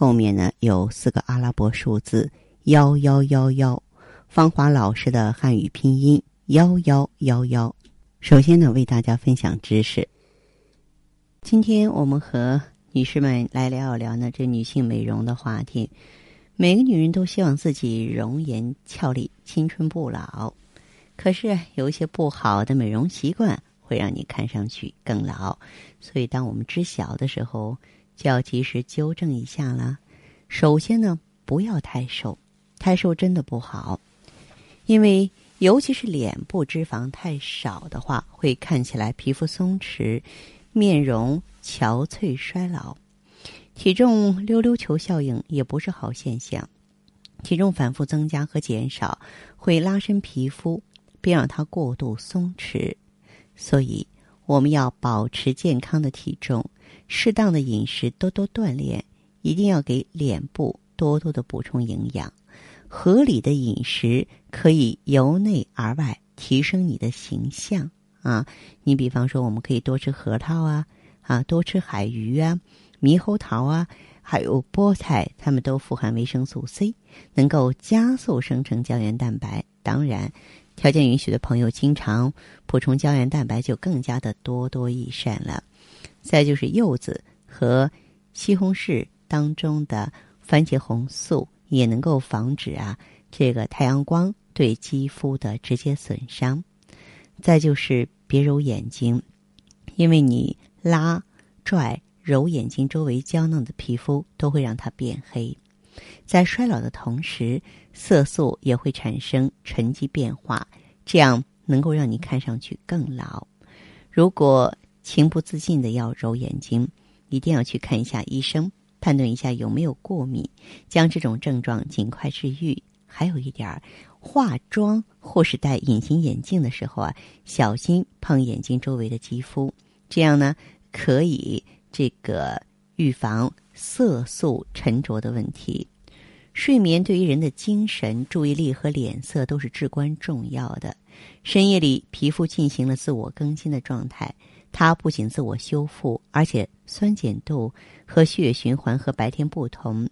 后面呢有四个阿拉伯数字幺幺幺幺。芳华老师的汉语拼音幺幺幺幺。首先呢，为大家分享知识。今天我们和女士们来聊一聊呢，这女性美容的话题。每个女人都希望自己容颜俏丽、青春不老，可是有一些不好的美容习惯会让你看上去更老。所以，当我们知晓的时候，就要及时纠正一下啦。首先呢，不要太瘦，太瘦真的不好，因为尤其是脸部脂肪太少的话，会看起来皮肤松弛，面容。憔悴衰老，体重溜溜球效应也不是好现象。体重反复增加和减少会拉伸皮肤，并让它过度松弛。所以，我们要保持健康的体重，适当的饮食，多多锻炼，一定要给脸部多多的补充营养。合理的饮食可以由内而外提升你的形象啊！你比方说，我们可以多吃核桃啊。啊，多吃海鱼啊，猕猴桃啊，还有菠菜，它们都富含维生素 C，能够加速生成胶原蛋白。当然，条件允许的朋友，经常补充胶原蛋白就更加的多多益善了。再就是柚子和西红柿当中的番茄红素，也能够防止啊这个太阳光对肌肤的直接损伤。再就是别揉眼睛，因为你。拉、拽、揉眼睛周围娇嫩的皮肤，都会让它变黑。在衰老的同时，色素也会产生沉积变化，这样能够让你看上去更老。如果情不自禁的要揉眼睛，一定要去看一下医生，判断一下有没有过敏，将这种症状尽快治愈。还有一点儿，化妆或是戴隐形眼镜的时候啊，小心碰眼睛周围的肌肤。这样呢，可以这个预防色素沉着的问题。睡眠对于人的精神、注意力和脸色都是至关重要的。深夜里，皮肤进行了自我更新的状态，它不仅自我修复，而且酸碱度和血液循环和白天不同。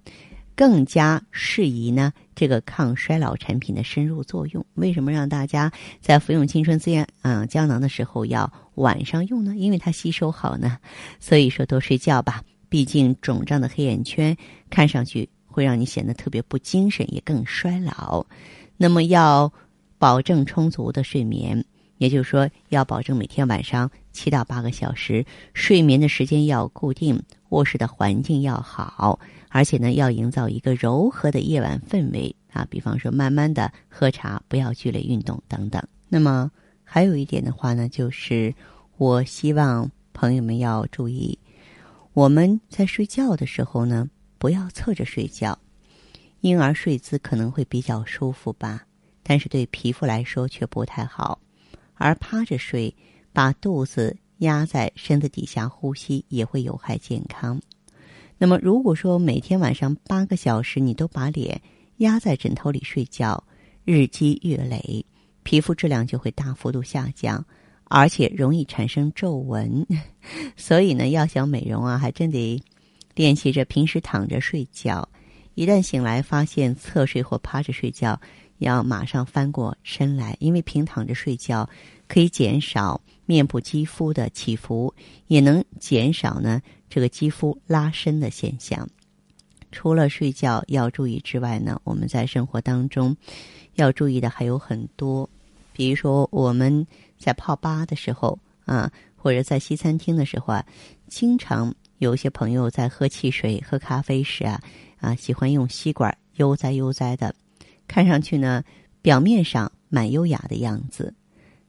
更加适宜呢，这个抗衰老产品的深入作用。为什么让大家在服用青春滋养嗯胶囊的时候要晚上用呢？因为它吸收好呢。所以说多睡觉吧，毕竟肿胀的黑眼圈看上去会让你显得特别不精神，也更衰老。那么要保证充足的睡眠，也就是说要保证每天晚上七到八个小时睡眠的时间要固定，卧室的环境要好。而且呢，要营造一个柔和的夜晚氛围啊，比方说慢慢的喝茶，不要剧烈运动等等。那么还有一点的话呢，就是我希望朋友们要注意，我们在睡觉的时候呢，不要侧着睡觉，婴儿睡姿可能会比较舒服吧，但是对皮肤来说却不太好。而趴着睡，把肚子压在身子底下呼吸，也会有害健康。那么，如果说每天晚上八个小时你都把脸压在枕头里睡觉，日积月累，皮肤质量就会大幅度下降，而且容易产生皱纹。所以呢，要想美容啊，还真得练习着平时躺着睡觉。一旦醒来发现侧睡或趴着睡觉，要马上翻过身来，因为平躺着睡觉可以减少面部肌肤的起伏，也能减少呢。这个肌肤拉伸的现象，除了睡觉要注意之外呢，我们在生活当中要注意的还有很多。比如说我们在泡吧的时候啊，或者在西餐厅的时候啊，经常有些朋友在喝汽水、喝咖啡时啊啊，喜欢用吸管悠哉悠哉的，看上去呢表面上蛮优雅的样子，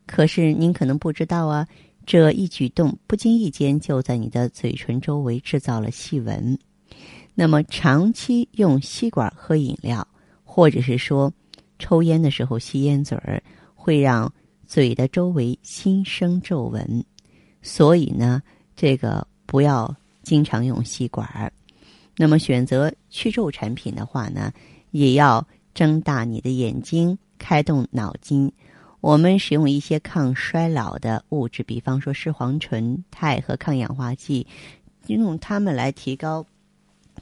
可是您可能不知道啊。这一举动不经意间就在你的嘴唇周围制造了细纹，那么长期用吸管喝饮料，或者是说抽烟的时候吸烟嘴儿，会让嘴的周围新生皱纹。所以呢，这个不要经常用吸管儿。那么选择去皱产品的话呢，也要睁大你的眼睛，开动脑筋。我们使用一些抗衰老的物质，比方说视黄醇、肽和抗氧化剂，用它们来提高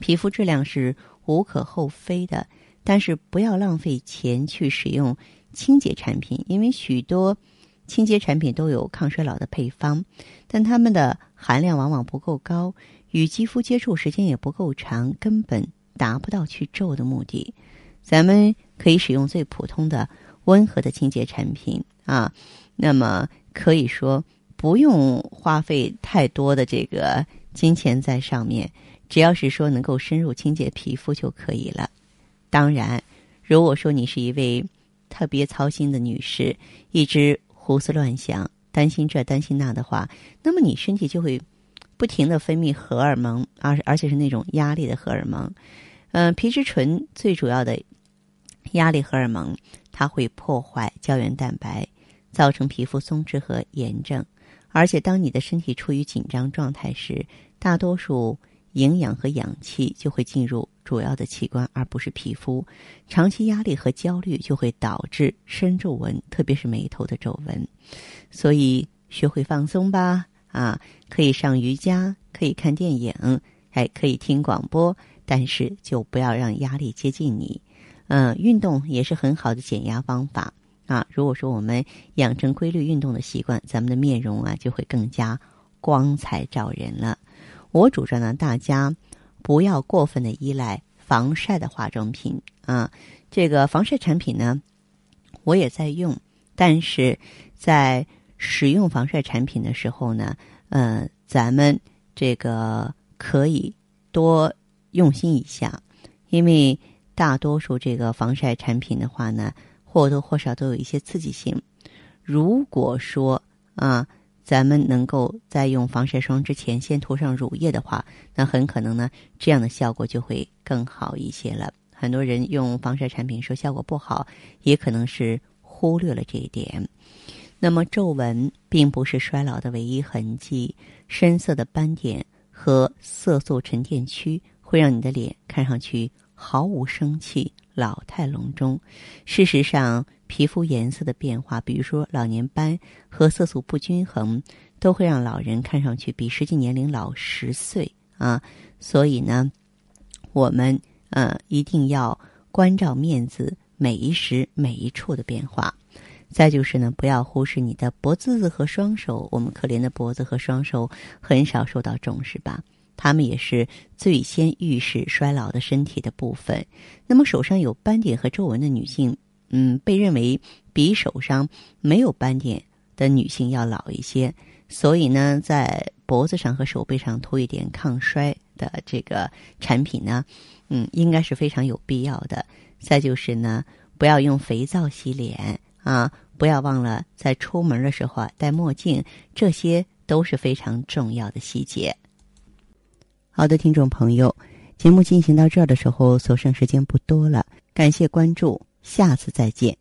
皮肤质量是无可厚非的。但是不要浪费钱去使用清洁产品，因为许多清洁产品都有抗衰老的配方，但它们的含量往往不够高，与肌肤接触时间也不够长，根本达不到去皱的目的。咱们可以使用最普通的。温和的清洁产品啊，那么可以说不用花费太多的这个金钱在上面，只要是说能够深入清洁皮肤就可以了。当然，如果说你是一位特别操心的女士，一直胡思乱想、担心这担心那的话，那么你身体就会不停的分泌荷尔蒙，而而且是那种压力的荷尔蒙。嗯，皮质醇最主要的压力荷尔蒙。它会破坏胶原蛋白，造成皮肤松弛和炎症。而且，当你的身体处于紧张状态时，大多数营养和氧气就会进入主要的器官，而不是皮肤。长期压力和焦虑就会导致深皱纹，特别是眉头的皱纹。所以，学会放松吧！啊，可以上瑜伽，可以看电影，还可以听广播，但是就不要让压力接近你。嗯，运动也是很好的减压方法啊。如果说我们养成规律运动的习惯，咱们的面容啊就会更加光彩照人了。我主张呢，大家不要过分的依赖防晒的化妆品啊。这个防晒产品呢，我也在用，但是在使用防晒产品的时候呢，呃，咱们这个可以多用心一下，因为。大多数这个防晒产品的话呢，或多或少都有一些刺激性。如果说啊，咱们能够在用防晒霜之前先涂上乳液的话，那很可能呢，这样的效果就会更好一些了。很多人用防晒产品说效果不好，也可能是忽略了这一点。那么皱纹并不是衰老的唯一痕迹，深色的斑点和色素沉淀区会让你的脸看上去。毫无生气，老态龙钟。事实上，皮肤颜色的变化，比如说老年斑和色素不均衡，都会让老人看上去比实际年龄老十岁啊。所以呢，我们呃一定要关照面子每一时每一处的变化。再就是呢，不要忽视你的脖子和双手。我们可怜的脖子和双手很少受到重视吧。他们也是最先预示衰老的身体的部分。那么，手上有斑点和皱纹的女性，嗯，被认为比手上没有斑点的女性要老一些。所以呢，在脖子上和手背上涂一点抗衰的这个产品呢，嗯，应该是非常有必要的。再就是呢，不要用肥皂洗脸啊，不要忘了在出门的时候啊戴墨镜，这些都是非常重要的细节。好的，听众朋友，节目进行到这儿的时候，所剩时间不多了。感谢关注，下次再见。